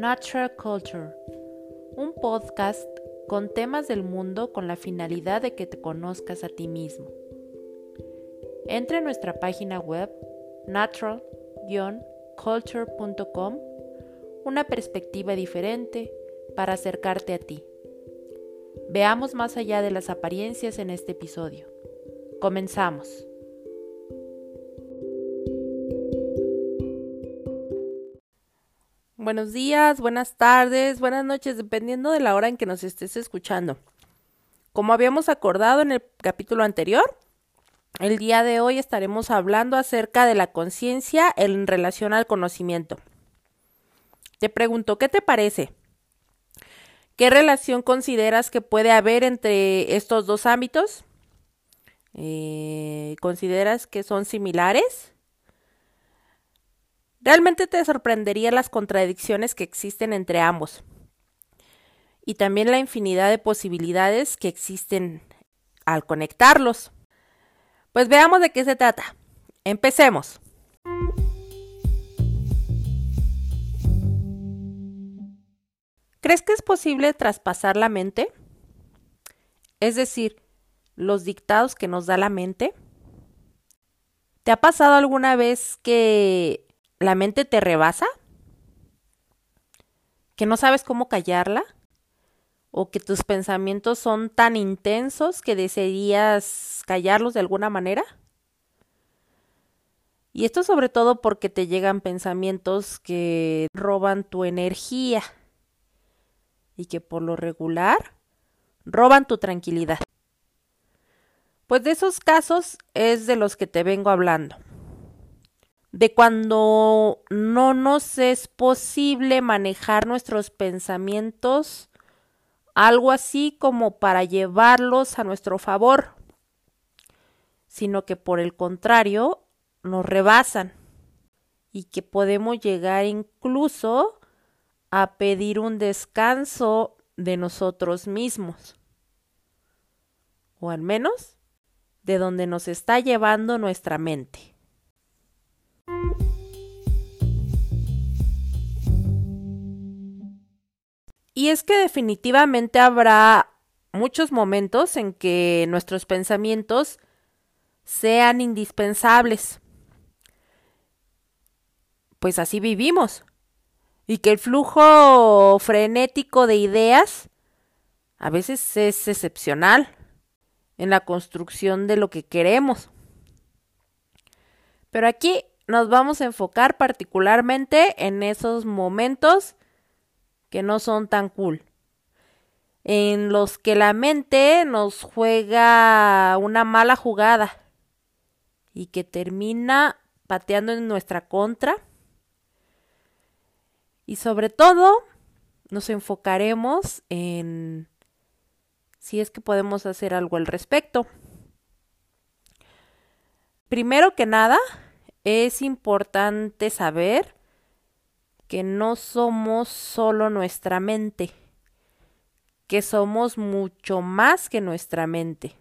Natural Culture, un podcast con temas del mundo con la finalidad de que te conozcas a ti mismo. Entra en nuestra página web natural-culture.com, una perspectiva diferente para acercarte a ti. Veamos más allá de las apariencias en este episodio. Comenzamos. Buenos días, buenas tardes, buenas noches, dependiendo de la hora en que nos estés escuchando. Como habíamos acordado en el capítulo anterior, el día de hoy estaremos hablando acerca de la conciencia en relación al conocimiento. Te pregunto, ¿qué te parece? ¿Qué relación consideras que puede haber entre estos dos ámbitos? Eh, ¿Consideras que son similares? Realmente te sorprendería las contradicciones que existen entre ambos y también la infinidad de posibilidades que existen al conectarlos. Pues veamos de qué se trata. Empecemos. ¿Crees que es posible traspasar la mente? Es decir, los dictados que nos da la mente. ¿Te ha pasado alguna vez que la mente te rebasa? ¿Que no sabes cómo callarla? ¿O que tus pensamientos son tan intensos que desearías callarlos de alguna manera? Y esto sobre todo porque te llegan pensamientos que roban tu energía y que por lo regular roban tu tranquilidad. Pues de esos casos es de los que te vengo hablando de cuando no nos es posible manejar nuestros pensamientos, algo así como para llevarlos a nuestro favor, sino que por el contrario nos rebasan y que podemos llegar incluso a pedir un descanso de nosotros mismos, o al menos de donde nos está llevando nuestra mente. Y es que definitivamente habrá muchos momentos en que nuestros pensamientos sean indispensables. Pues así vivimos. Y que el flujo frenético de ideas a veces es excepcional en la construcción de lo que queremos. Pero aquí nos vamos a enfocar particularmente en esos momentos que no son tan cool, en los que la mente nos juega una mala jugada y que termina pateando en nuestra contra. Y sobre todo, nos enfocaremos en si es que podemos hacer algo al respecto. Primero que nada, es importante saber que no somos solo nuestra mente, que somos mucho más que nuestra mente.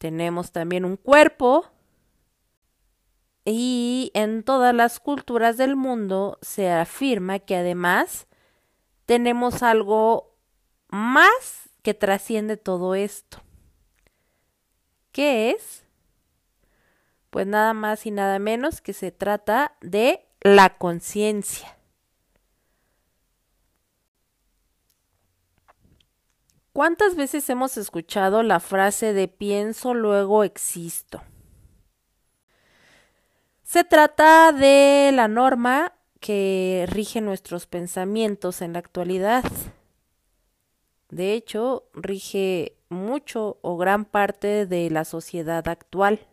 Tenemos también un cuerpo y en todas las culturas del mundo se afirma que además tenemos algo más que trasciende todo esto. ¿Qué es? Pues nada más y nada menos que se trata de la conciencia. ¿Cuántas veces hemos escuchado la frase de pienso, luego existo? Se trata de la norma que rige nuestros pensamientos en la actualidad. De hecho, rige mucho o gran parte de la sociedad actual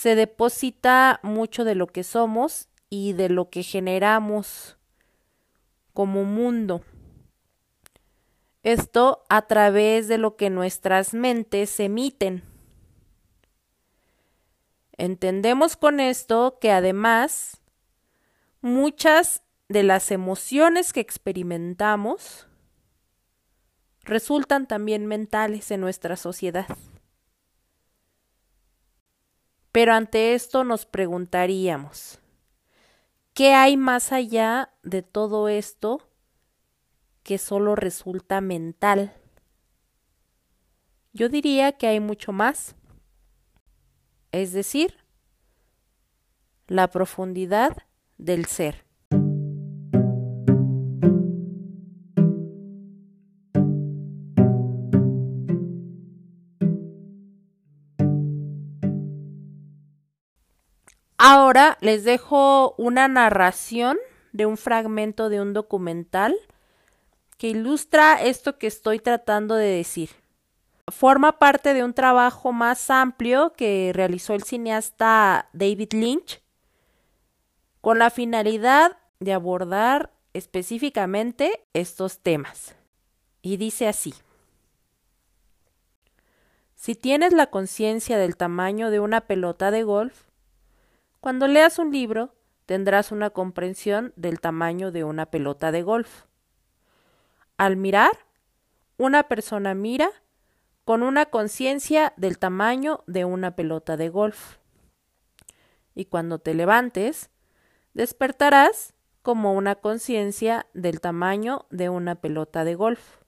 se deposita mucho de lo que somos y de lo que generamos como mundo. Esto a través de lo que nuestras mentes emiten. Entendemos con esto que además muchas de las emociones que experimentamos resultan también mentales en nuestra sociedad. Pero ante esto nos preguntaríamos, ¿qué hay más allá de todo esto que solo resulta mental? Yo diría que hay mucho más. Es decir, la profundidad del ser. Ahora les dejo una narración de un fragmento de un documental que ilustra esto que estoy tratando de decir. Forma parte de un trabajo más amplio que realizó el cineasta David Lynch con la finalidad de abordar específicamente estos temas. Y dice así. Si tienes la conciencia del tamaño de una pelota de golf, cuando leas un libro, tendrás una comprensión del tamaño de una pelota de golf. Al mirar, una persona mira con una conciencia del tamaño de una pelota de golf. Y cuando te levantes, despertarás como una conciencia del tamaño de una pelota de golf.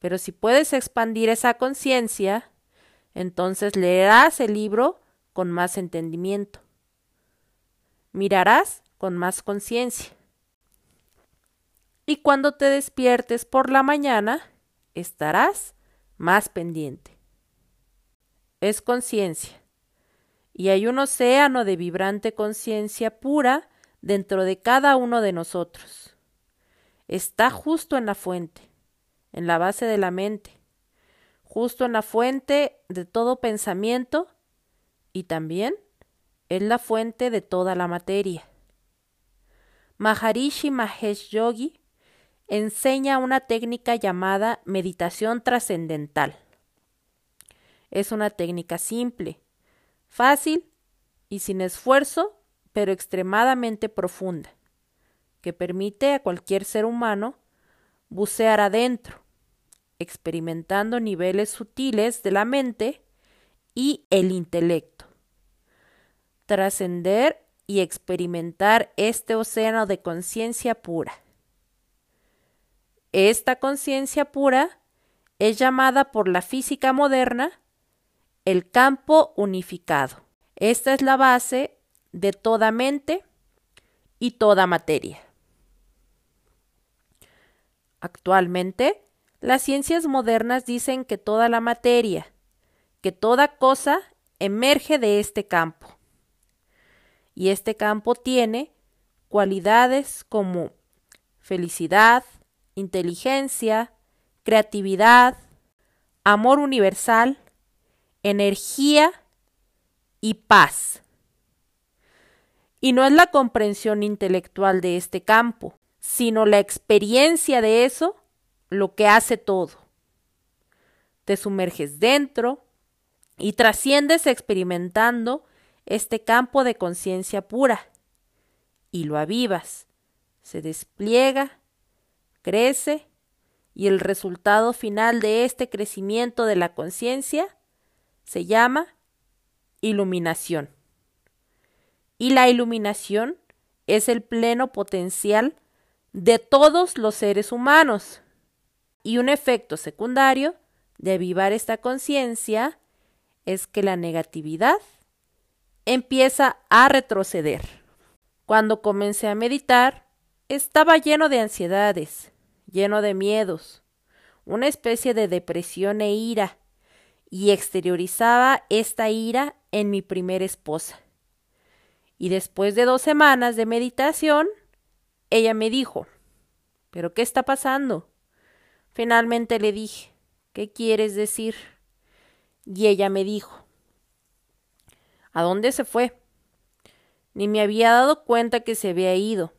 Pero si puedes expandir esa conciencia, entonces leerás el libro con más entendimiento. Mirarás con más conciencia. Y cuando te despiertes por la mañana, estarás más pendiente. Es conciencia. Y hay un océano de vibrante conciencia pura dentro de cada uno de nosotros. Está justo en la fuente, en la base de la mente, justo en la fuente de todo pensamiento y también es la fuente de toda la materia. Maharishi Mahesh Yogi enseña una técnica llamada meditación trascendental. Es una técnica simple, fácil y sin esfuerzo, pero extremadamente profunda, que permite a cualquier ser humano bucear adentro, experimentando niveles sutiles de la mente y el intelecto. Trascender y experimentar este océano de conciencia pura. Esta conciencia pura es llamada por la física moderna el campo unificado. Esta es la base de toda mente y toda materia. Actualmente, las ciencias modernas dicen que toda la materia, que toda cosa emerge de este campo. Y este campo tiene cualidades como felicidad, inteligencia, creatividad, amor universal, energía y paz. Y no es la comprensión intelectual de este campo, sino la experiencia de eso lo que hace todo. Te sumerges dentro, y trasciendes experimentando este campo de conciencia pura y lo avivas, se despliega, crece y el resultado final de este crecimiento de la conciencia se llama iluminación. Y la iluminación es el pleno potencial de todos los seres humanos. Y un efecto secundario de avivar esta conciencia es que la negatividad empieza a retroceder. Cuando comencé a meditar, estaba lleno de ansiedades, lleno de miedos, una especie de depresión e ira, y exteriorizaba esta ira en mi primera esposa. Y después de dos semanas de meditación, ella me dijo, ¿pero qué está pasando? Finalmente le dije, ¿qué quieres decir? Y ella me dijo, ¿A dónde se fue? Ni me había dado cuenta que se había ido.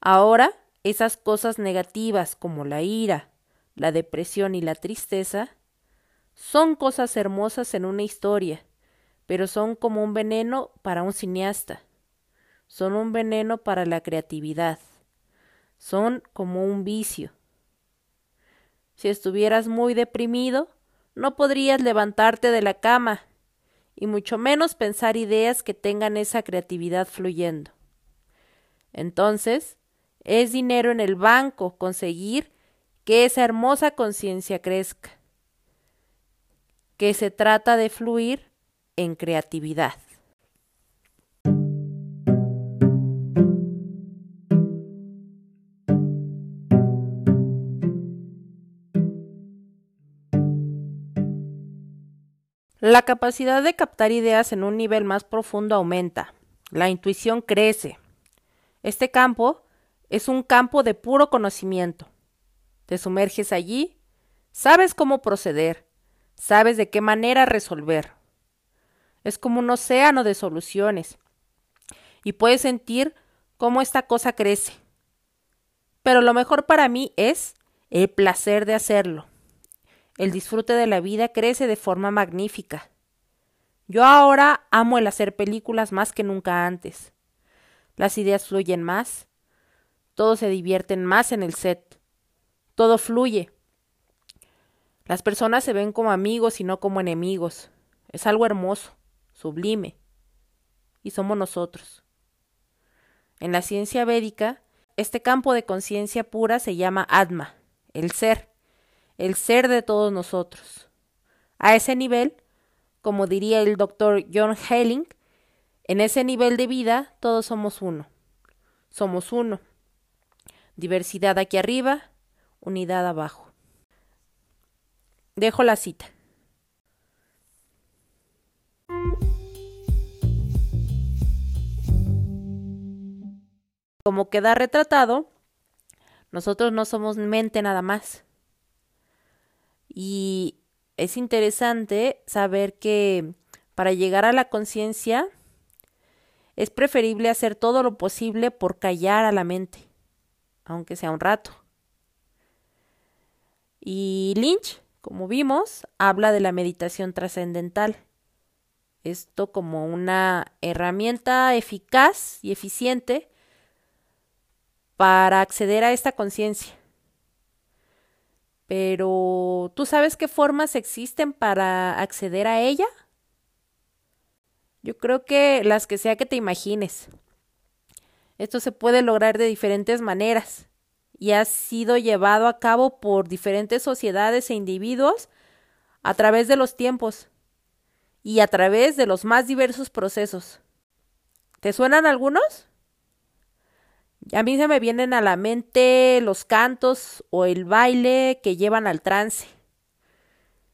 Ahora, esas cosas negativas como la ira, la depresión y la tristeza son cosas hermosas en una historia, pero son como un veneno para un cineasta. Son un veneno para la creatividad. Son como un vicio. Si estuvieras muy deprimido, no podrías levantarte de la cama y mucho menos pensar ideas que tengan esa creatividad fluyendo. Entonces, es dinero en el banco conseguir que esa hermosa conciencia crezca, que se trata de fluir en creatividad. La capacidad de captar ideas en un nivel más profundo aumenta. La intuición crece. Este campo es un campo de puro conocimiento. Te sumerges allí, sabes cómo proceder, sabes de qué manera resolver. Es como un océano de soluciones. Y puedes sentir cómo esta cosa crece. Pero lo mejor para mí es el placer de hacerlo. El disfrute de la vida crece de forma magnífica. Yo ahora amo el hacer películas más que nunca antes. Las ideas fluyen más, todos se divierten más en el set, todo fluye. Las personas se ven como amigos y no como enemigos. Es algo hermoso, sublime. Y somos nosotros. En la ciencia védica, este campo de conciencia pura se llama Atma, el ser el ser de todos nosotros. A ese nivel, como diría el doctor John Helling, en ese nivel de vida todos somos uno. Somos uno. Diversidad aquí arriba, unidad abajo. Dejo la cita. Como queda retratado, nosotros no somos mente nada más. Y es interesante saber que para llegar a la conciencia es preferible hacer todo lo posible por callar a la mente, aunque sea un rato. Y Lynch, como vimos, habla de la meditación trascendental. Esto como una herramienta eficaz y eficiente para acceder a esta conciencia. Pero, ¿tú sabes qué formas existen para acceder a ella? Yo creo que las que sea que te imagines. Esto se puede lograr de diferentes maneras y ha sido llevado a cabo por diferentes sociedades e individuos a través de los tiempos y a través de los más diversos procesos. ¿Te suenan algunos? A mí se me vienen a la mente los cantos o el baile que llevan al trance,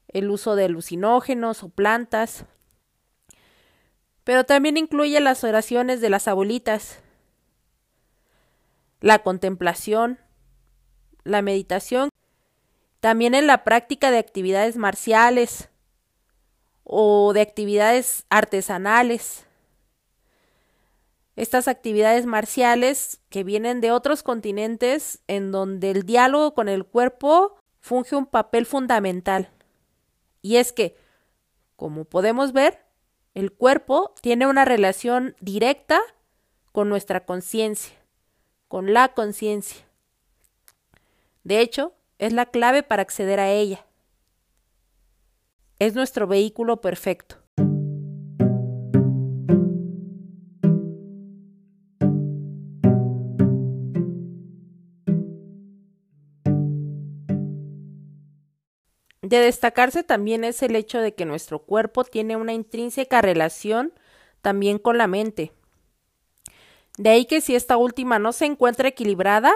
el uso de alucinógenos o plantas, pero también incluye las oraciones de las abuelitas, la contemplación, la meditación, también en la práctica de actividades marciales o de actividades artesanales estas actividades marciales que vienen de otros continentes en donde el diálogo con el cuerpo funge un papel fundamental. Y es que, como podemos ver, el cuerpo tiene una relación directa con nuestra conciencia, con la conciencia. De hecho, es la clave para acceder a ella. Es nuestro vehículo perfecto. De destacarse también es el hecho de que nuestro cuerpo tiene una intrínseca relación también con la mente. De ahí que si esta última no se encuentra equilibrada,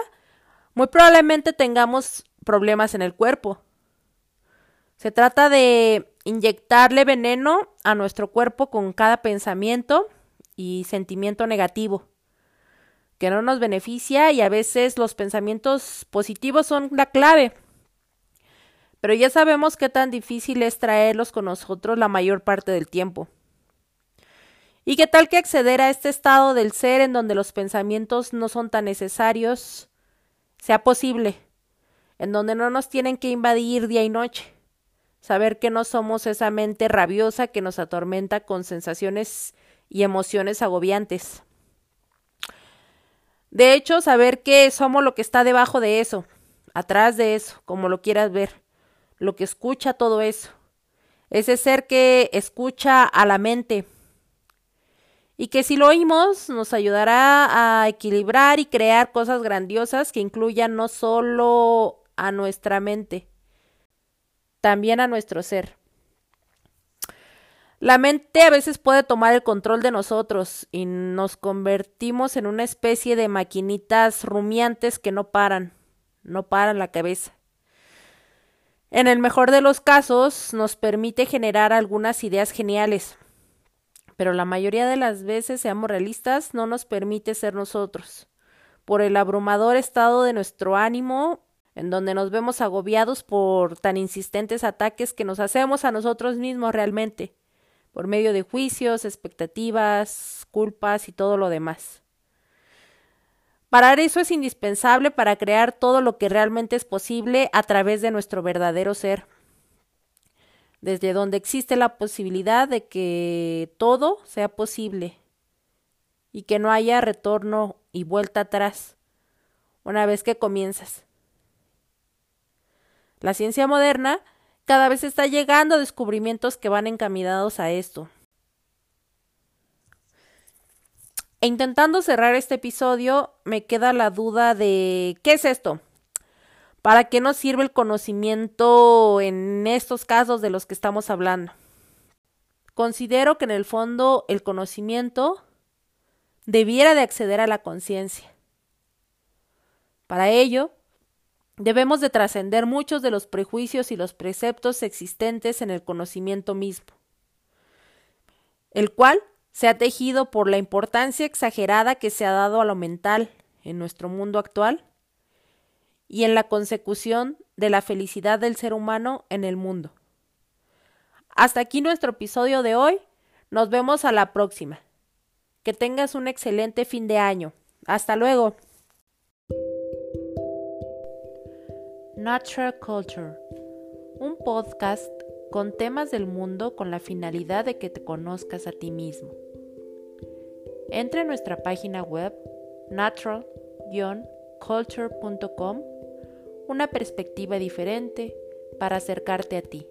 muy probablemente tengamos problemas en el cuerpo. Se trata de inyectarle veneno a nuestro cuerpo con cada pensamiento y sentimiento negativo, que no nos beneficia y a veces los pensamientos positivos son la clave pero ya sabemos qué tan difícil es traerlos con nosotros la mayor parte del tiempo. ¿Y qué tal que acceder a este estado del ser en donde los pensamientos no son tan necesarios sea posible, en donde no nos tienen que invadir día y noche? Saber que no somos esa mente rabiosa que nos atormenta con sensaciones y emociones agobiantes. De hecho, saber que somos lo que está debajo de eso, atrás de eso, como lo quieras ver lo que escucha todo eso. ese ser que escucha a la mente y que si lo oímos nos ayudará a equilibrar y crear cosas grandiosas que incluyan no solo a nuestra mente, también a nuestro ser. La mente a veces puede tomar el control de nosotros y nos convertimos en una especie de maquinitas rumiantes que no paran, no paran la cabeza. En el mejor de los casos nos permite generar algunas ideas geniales, pero la mayoría de las veces, seamos realistas, no nos permite ser nosotros. Por el abrumador estado de nuestro ánimo, en donde nos vemos agobiados por tan insistentes ataques que nos hacemos a nosotros mismos realmente por medio de juicios, expectativas, culpas y todo lo demás. Parar eso es indispensable para crear todo lo que realmente es posible a través de nuestro verdadero ser, desde donde existe la posibilidad de que todo sea posible y que no haya retorno y vuelta atrás una vez que comienzas. La ciencia moderna cada vez está llegando descubrimientos que van encaminados a esto. E intentando cerrar este episodio, me queda la duda de ¿qué es esto? ¿Para qué nos sirve el conocimiento en estos casos de los que estamos hablando? Considero que en el fondo el conocimiento debiera de acceder a la conciencia. Para ello, Debemos de trascender muchos de los prejuicios y los preceptos existentes en el conocimiento mismo, el cual se ha tejido por la importancia exagerada que se ha dado a lo mental en nuestro mundo actual y en la consecución de la felicidad del ser humano en el mundo. Hasta aquí nuestro episodio de hoy. Nos vemos a la próxima. Que tengas un excelente fin de año. Hasta luego. Natural Culture, un podcast con temas del mundo con la finalidad de que te conozcas a ti mismo. Entra en nuestra página web natural-culture.com, una perspectiva diferente para acercarte a ti.